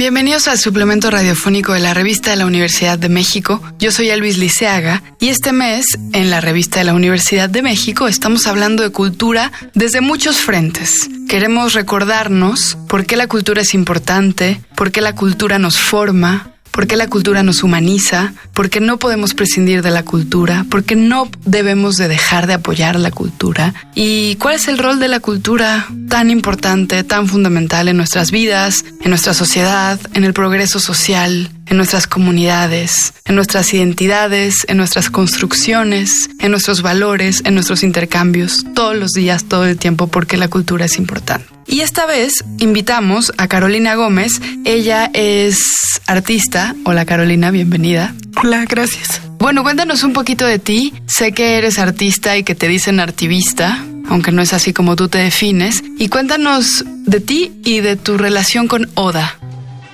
Bienvenidos al suplemento radiofónico de la revista de la Universidad de México. Yo soy Elvis Liceaga y este mes en la revista de la Universidad de México estamos hablando de cultura desde muchos frentes. Queremos recordarnos por qué la cultura es importante, por qué la cultura nos forma, por qué la cultura nos humaniza, por qué no podemos prescindir de la cultura, por qué no debemos de dejar de apoyar la cultura y cuál es el rol de la cultura tan importante, tan fundamental en nuestras vidas, en nuestra sociedad, en el progreso social, en nuestras comunidades, en nuestras identidades, en nuestras construcciones, en nuestros valores, en nuestros intercambios, todos los días, todo el tiempo, porque la cultura es importante. Y esta vez invitamos a Carolina Gómez. Ella es artista. Hola Carolina, bienvenida. Hola, gracias. Bueno, cuéntanos un poquito de ti. Sé que eres artista y que te dicen artivista, aunque no es así como tú te defines. Y cuéntanos de ti y de tu relación con Oda.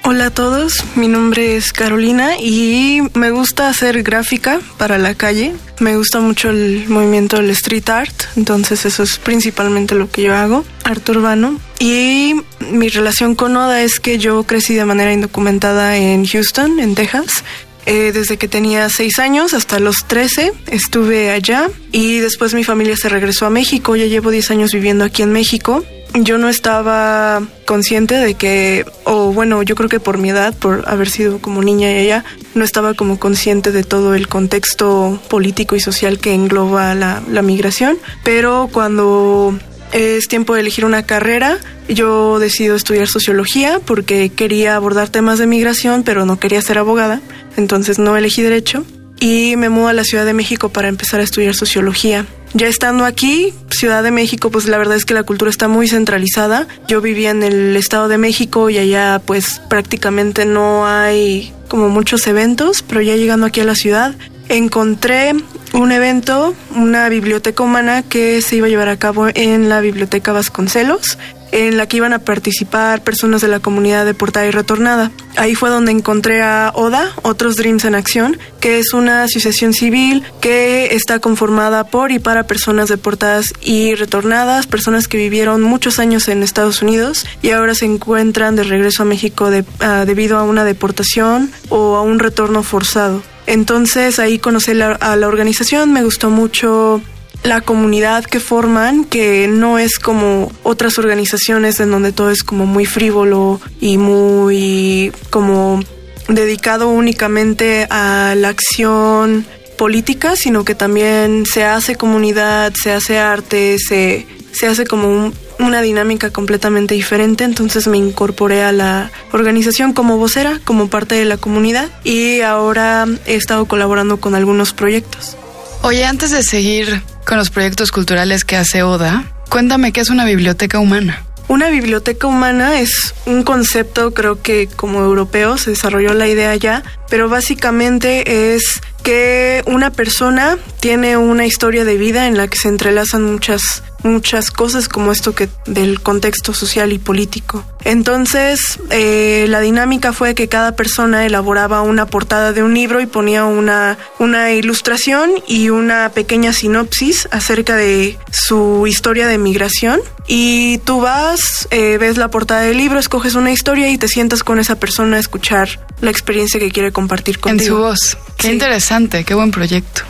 Hola a todos, mi nombre es Carolina y me gusta hacer gráfica para la calle. Me gusta mucho el movimiento del street art, entonces eso es principalmente lo que yo hago, arte urbano. Y mi relación con Oda es que yo crecí de manera indocumentada en Houston, en Texas. Eh, desde que tenía seis años hasta los 13 estuve allá y después mi familia se regresó a México. Ya llevo 10 años viviendo aquí en México yo no estaba consciente de que, o bueno, yo creo que por mi edad, por haber sido como niña y ella, no estaba como consciente de todo el contexto político y social que engloba la, la migración. Pero cuando es tiempo de elegir una carrera, yo decido estudiar sociología porque quería abordar temas de migración, pero no quería ser abogada, entonces no elegí derecho y me mudo a la Ciudad de México para empezar a estudiar sociología. Ya estando aquí, Ciudad de México, pues la verdad es que la cultura está muy centralizada. Yo vivía en el Estado de México y allá pues prácticamente no hay como muchos eventos, pero ya llegando aquí a la ciudad, encontré un evento, una biblioteca humana que se iba a llevar a cabo en la Biblioteca Vasconcelos en la que iban a participar personas de la comunidad deportada y retornada. Ahí fue donde encontré a ODA, Otros Dreams en Acción, que es una asociación civil que está conformada por y para personas deportadas y retornadas, personas que vivieron muchos años en Estados Unidos y ahora se encuentran de regreso a México ah, debido a una deportación o a un retorno forzado. Entonces ahí conocí a la organización, me gustó mucho la comunidad que forman, que no es como otras organizaciones en donde todo es como muy frívolo y muy como dedicado únicamente a la acción política, sino que también se hace comunidad, se hace arte, se, se hace como una dinámica completamente diferente, entonces me incorporé a la organización como vocera, como parte de la comunidad y ahora he estado colaborando con algunos proyectos. Oye, antes de seguir con los proyectos culturales que hace Oda, cuéntame qué es una biblioteca humana. Una biblioteca humana es un concepto, creo que como europeo se desarrolló la idea ya, pero básicamente es que una persona tiene una historia de vida en la que se entrelazan muchas muchas cosas como esto que del contexto social y político. Entonces, eh, la dinámica fue que cada persona elaboraba una portada de un libro y ponía una, una ilustración y una pequeña sinopsis acerca de su historia de migración. Y tú vas, eh, ves la portada del libro, escoges una historia y te sientas con esa persona a escuchar la experiencia que quiere compartir contigo. En su voz. Qué interesante, qué buen proyecto.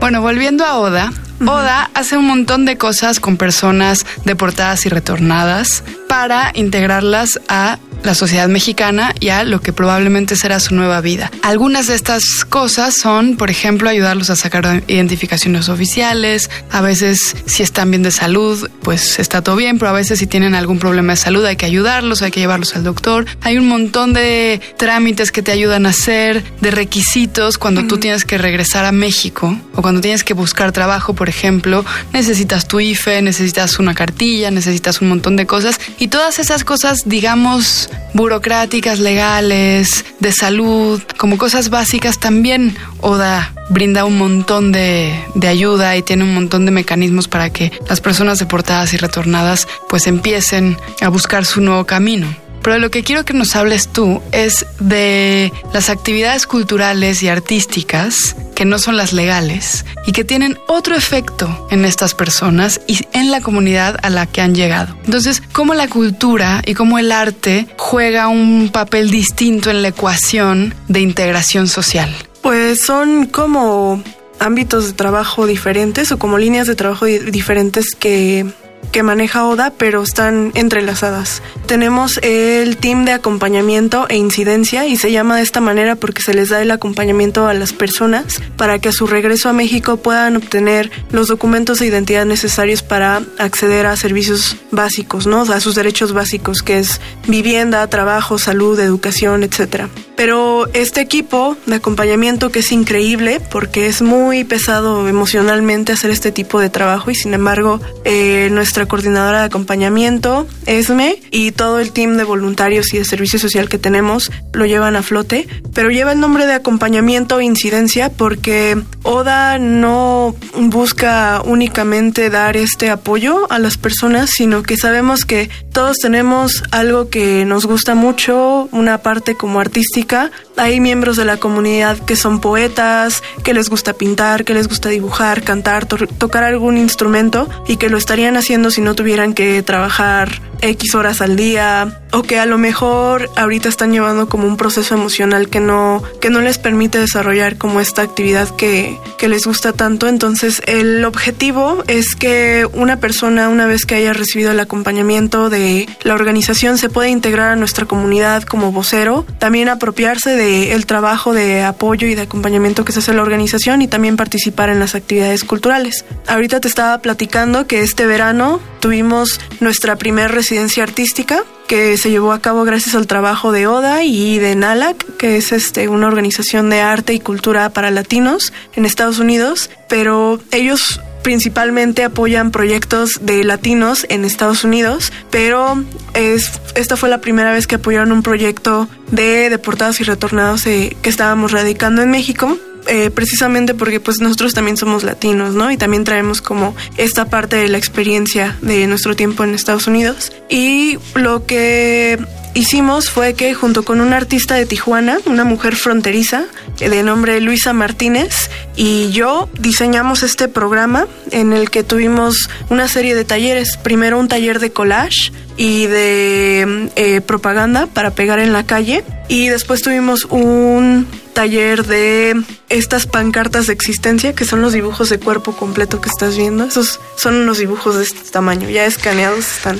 Bueno, volviendo a Oda, Oda hace un montón de cosas con personas deportadas y retornadas para integrarlas a la sociedad mexicana y a lo que probablemente será su nueva vida. Algunas de estas cosas son, por ejemplo, ayudarlos a sacar identificaciones oficiales, a veces si están bien de salud, pues está todo bien, pero a veces si tienen algún problema de salud hay que ayudarlos, hay que llevarlos al doctor. Hay un montón de trámites que te ayudan a hacer, de requisitos cuando tú tienes que regresar a México o cuando tienes que buscar trabajo, por ejemplo, necesitas tu IFE, necesitas una cartilla, necesitas un montón de cosas y todas esas cosas, digamos, burocráticas, legales, de salud, como cosas básicas, también ODA brinda un montón de, de, ayuda y tiene un montón de mecanismos para que las personas deportadas y retornadas pues empiecen a buscar su nuevo camino. Pero lo que quiero que nos hables tú es de las actividades culturales y artísticas que no son las legales y que tienen otro efecto en estas personas y en la comunidad a la que han llegado. Entonces, ¿cómo la cultura y cómo el arte juega un papel distinto en la ecuación de integración social? Pues son como ámbitos de trabajo diferentes o como líneas de trabajo diferentes que que maneja Oda, pero están entrelazadas. Tenemos el team de acompañamiento e incidencia y se llama de esta manera porque se les da el acompañamiento a las personas para que a su regreso a México puedan obtener los documentos de identidad necesarios para acceder a servicios básicos, ¿no? a sus derechos básicos, que es vivienda, trabajo, salud, educación, etcétera. Pero este equipo de acompañamiento que es increíble porque es muy pesado emocionalmente hacer este tipo de trabajo y sin embargo eh, nuestra coordinadora de acompañamiento, ESME, y todo el team de voluntarios y de servicio social que tenemos lo llevan a flote, pero lleva el nombre de acompañamiento e incidencia porque ODA no busca únicamente dar este apoyo a las personas, sino que sabemos que todos tenemos algo que nos gusta mucho, una parte como artística. Hay miembros de la comunidad que son poetas, que les gusta pintar, que les gusta dibujar, cantar, tocar algún instrumento y que lo estarían haciendo si no tuvieran que trabajar X horas al día o que a lo mejor ahorita están llevando como un proceso emocional que no, que no les permite desarrollar como esta actividad que, que les gusta tanto. Entonces el objetivo es que una persona una vez que haya recibido el acompañamiento de la organización se pueda integrar a nuestra comunidad como vocero, también apropiarse del trabajo de apoyo y de acompañamiento que se hace en la organización y también participar en las actividades culturales. Ahorita te estaba platicando que este verano tuvimos nuestra primera residencia artística que se llevó a cabo gracias al trabajo de ODA y de NALAC, que es este, una organización de arte y cultura para latinos en Estados Unidos, pero ellos principalmente apoyan proyectos de latinos en Estados Unidos, pero es, esta fue la primera vez que apoyaron un proyecto de deportados y retornados eh, que estábamos radicando en México eh, precisamente porque pues nosotros también somos latinos, ¿no? Y también traemos como esta parte de la experiencia de nuestro tiempo en Estados Unidos. Y lo que hicimos fue que junto con una artista de Tijuana, una mujer fronteriza eh, de nombre Luisa Martínez, y yo diseñamos este programa en el que tuvimos una serie de talleres. Primero un taller de collage y de eh, propaganda para pegar en la calle y después tuvimos un taller de estas pancartas de existencia, que son los dibujos de cuerpo completo que estás viendo. Esos son unos dibujos de este tamaño, ya escaneados están.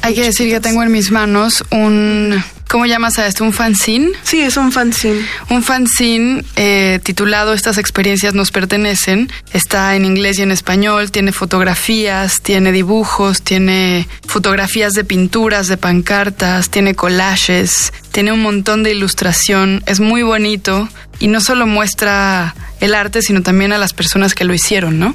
Hay que decir que tengo en mis manos un ¿Cómo llamas a esto? ¿Un fanzine? Sí, es un fanzine. Un fanzine eh, titulado Estas experiencias nos pertenecen. Está en inglés y en español. Tiene fotografías, tiene dibujos, tiene fotografías de pinturas, de pancartas, tiene collages, tiene un montón de ilustración. Es muy bonito y no solo muestra el arte, sino también a las personas que lo hicieron, ¿no?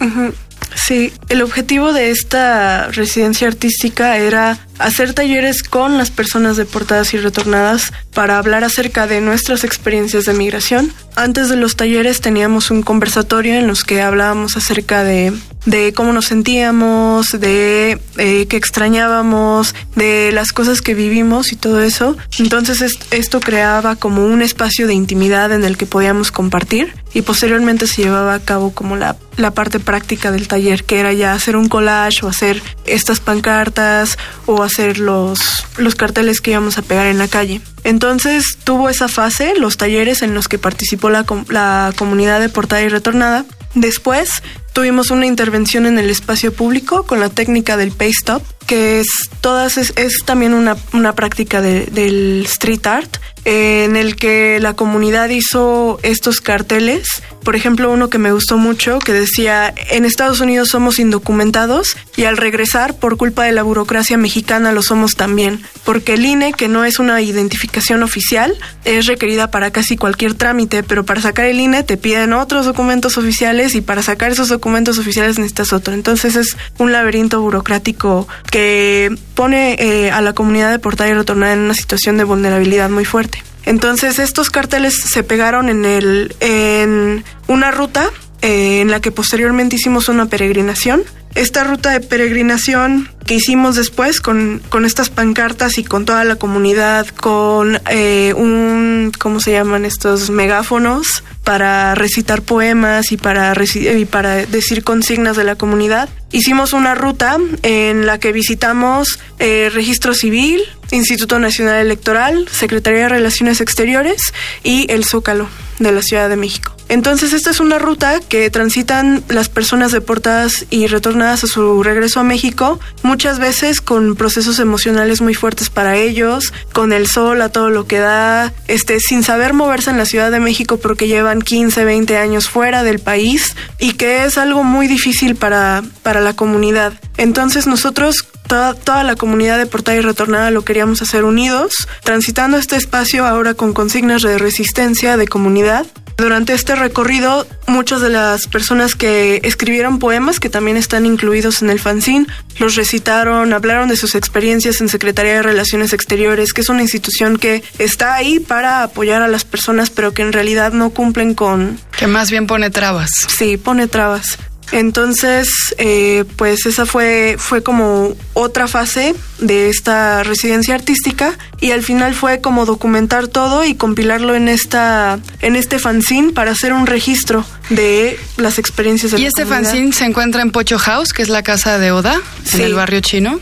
Sí, el objetivo de esta residencia artística era hacer talleres con las personas deportadas y retornadas para hablar acerca de nuestras experiencias de migración. Antes de los talleres teníamos un conversatorio en los que hablábamos acerca de, de cómo nos sentíamos, de eh, qué extrañábamos, de las cosas que vivimos y todo eso. Entonces esto creaba como un espacio de intimidad en el que podíamos compartir y posteriormente se llevaba a cabo como la, la parte práctica del taller, que era ya hacer un collage o hacer estas pancartas o hacer los, los carteles que íbamos a pegar en la calle. Entonces tuvo esa fase, los talleres en los que participó la, la comunidad deportada y retornada. Después tuvimos una intervención en el espacio público con la técnica del paste stop, que es todas es, también una, una práctica del street art en el que la comunidad hizo estos carteles. Por ejemplo, uno que me gustó mucho que decía, en Estados Unidos somos indocumentados y al regresar, por culpa de la burocracia mexicana, lo somos también. Porque el INE, que no es una identificación oficial, es requerida para casi cualquier trámite, pero para sacar el INE te piden otros documentos oficiales y para sacar esos documentos oficiales necesitas otro. Entonces es un laberinto burocrático que pone eh, a la comunidad de portar y retornar en una situación de vulnerabilidad muy fuerte. Entonces estos carteles se pegaron en el en una ruta eh, en la que posteriormente hicimos una peregrinación. Esta ruta de peregrinación que hicimos después con, con estas pancartas y con toda la comunidad, con eh, un, ¿cómo se llaman estos megáfonos? Para recitar poemas y para, y para decir consignas de la comunidad. Hicimos una ruta en la que visitamos eh, Registro Civil, Instituto Nacional Electoral, Secretaría de Relaciones Exteriores y el Zócalo de la Ciudad de México. Entonces, esta es una ruta que transitan las personas deportadas y retornadas a su regreso a México, muchas veces con procesos emocionales muy fuertes para ellos, con el sol a todo lo que da, este, sin saber moverse en la Ciudad de México porque llevan 15, 20 años fuera del país y que es algo muy difícil para, para la comunidad. Entonces, nosotros Toda, toda, la comunidad deportada y retornada lo queríamos hacer unidos, transitando este espacio ahora con consignas de resistencia de comunidad durante este recorrido, muchas de las personas que escribieron poemas, que también están incluidos en el fanzine, los recitaron, hablaron de sus experiencias en Secretaría de Relaciones Exteriores, que es una institución que está ahí para apoyar a las personas, pero que en realidad no cumplen con... Que más bien pone trabas. Sí, pone trabas. Entonces, eh, pues esa fue, fue como otra fase de esta residencia artística y al final fue como documentar todo y compilarlo en esta en este fanzine para hacer un registro de las experiencias de y este fanzine se encuentra en Pocho House que es la casa de Oda en el barrio chino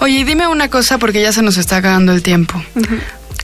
oye dime una cosa porque ya se nos está acabando el tiempo.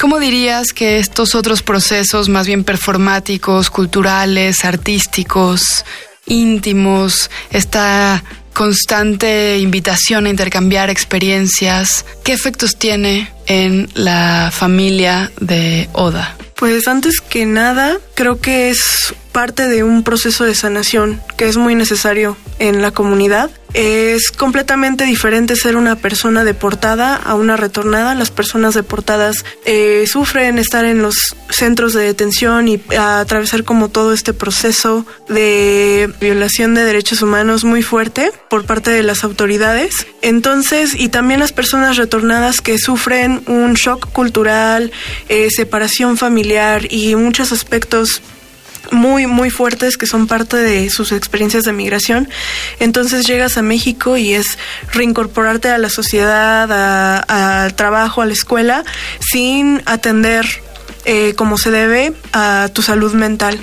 ¿Cómo dirías que estos otros procesos más bien performáticos, culturales, artísticos, íntimos, esta constante invitación a intercambiar experiencias, ¿qué efectos tiene en la familia de Oda? Pues antes que nada, creo que es parte de un proceso de sanación que es muy necesario en la comunidad. Es completamente diferente ser una persona deportada a una retornada. Las personas deportadas eh, sufren estar en los centros de detención y atravesar como todo este proceso de violación de derechos humanos muy fuerte por parte de las autoridades. Entonces, y también las personas retornadas que sufren un shock cultural, eh, separación familiar y muchos aspectos muy, muy fuertes que son parte de sus experiencias de migración. Entonces llegas a México y es reincorporarte a la sociedad, al trabajo, a la escuela, sin atender eh, como se debe a tu salud mental.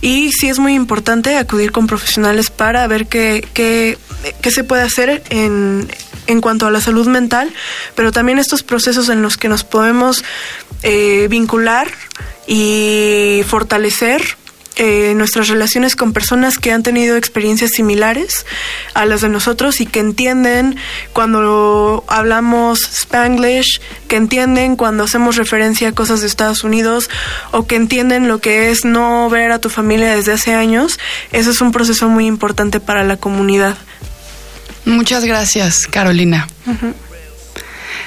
Y sí es muy importante acudir con profesionales para ver qué, qué, qué se puede hacer en, en cuanto a la salud mental, pero también estos procesos en los que nos podemos eh, vincular y fortalecer eh, nuestras relaciones con personas que han tenido experiencias similares a las de nosotros y que entienden cuando hablamos spanglish, que entienden cuando hacemos referencia a cosas de Estados Unidos o que entienden lo que es no ver a tu familia desde hace años, eso es un proceso muy importante para la comunidad. Muchas gracias, Carolina.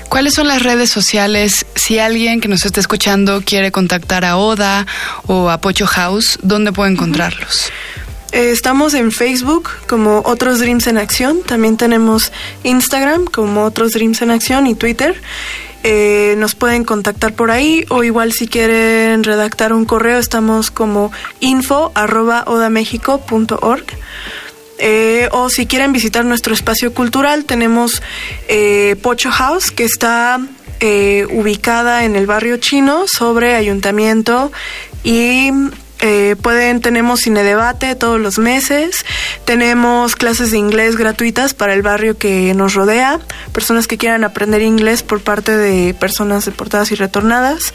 ¿Cuáles son las redes sociales? Si alguien que nos está escuchando quiere contactar a Oda o a Pocho House, ¿dónde puede encontrarlos? Eh, estamos en Facebook como Otros Dreams en Acción. También tenemos Instagram como Otros Dreams en Acción y Twitter. Eh, nos pueden contactar por ahí o igual si quieren redactar un correo estamos como info arroba odamexico.org. Eh, o si quieren visitar nuestro espacio cultural, tenemos eh, Pocho House, que está eh, ubicada en el barrio chino sobre ayuntamiento y pueden, tenemos cine debate todos los meses, tenemos clases de inglés gratuitas para el barrio que nos rodea, personas que quieran aprender inglés por parte de personas deportadas y retornadas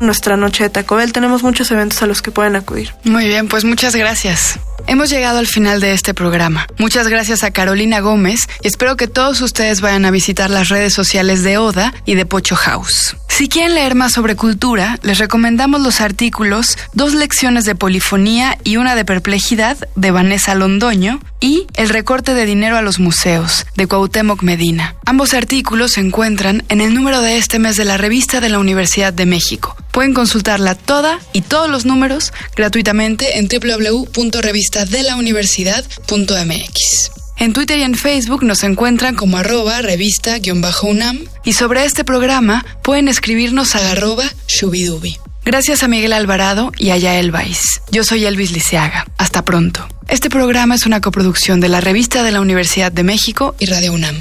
nuestra noche de Taco Bell. Tenemos muchos eventos a los que pueden acudir. Muy bien, pues muchas gracias. Hemos llegado al final de este programa. Muchas gracias a Carolina Gómez y espero que todos ustedes vayan a visitar las redes sociales de Oda y de Pocho House. Si quieren leer más sobre cultura, les recomendamos los artículos Dos lecciones de polifonía y una de perplejidad de Vanessa Londoño y El recorte de dinero a los museos de Cuauhtémoc Medina. Ambos artículos se encuentran en el número de este mes de la revista de la Universidad de México. Pueden consultarla toda y todos los números gratuitamente en www.revistadelauniversidad.mx. En Twitter y en Facebook nos encuentran como arroba revista-unam y sobre este programa pueden escribirnos a arroba shubidubi. Gracias a Miguel Alvarado y a Yael Baiz. Yo soy Elvis Liceaga. Hasta pronto. Este programa es una coproducción de la Revista de la Universidad de México y Radio UNAM.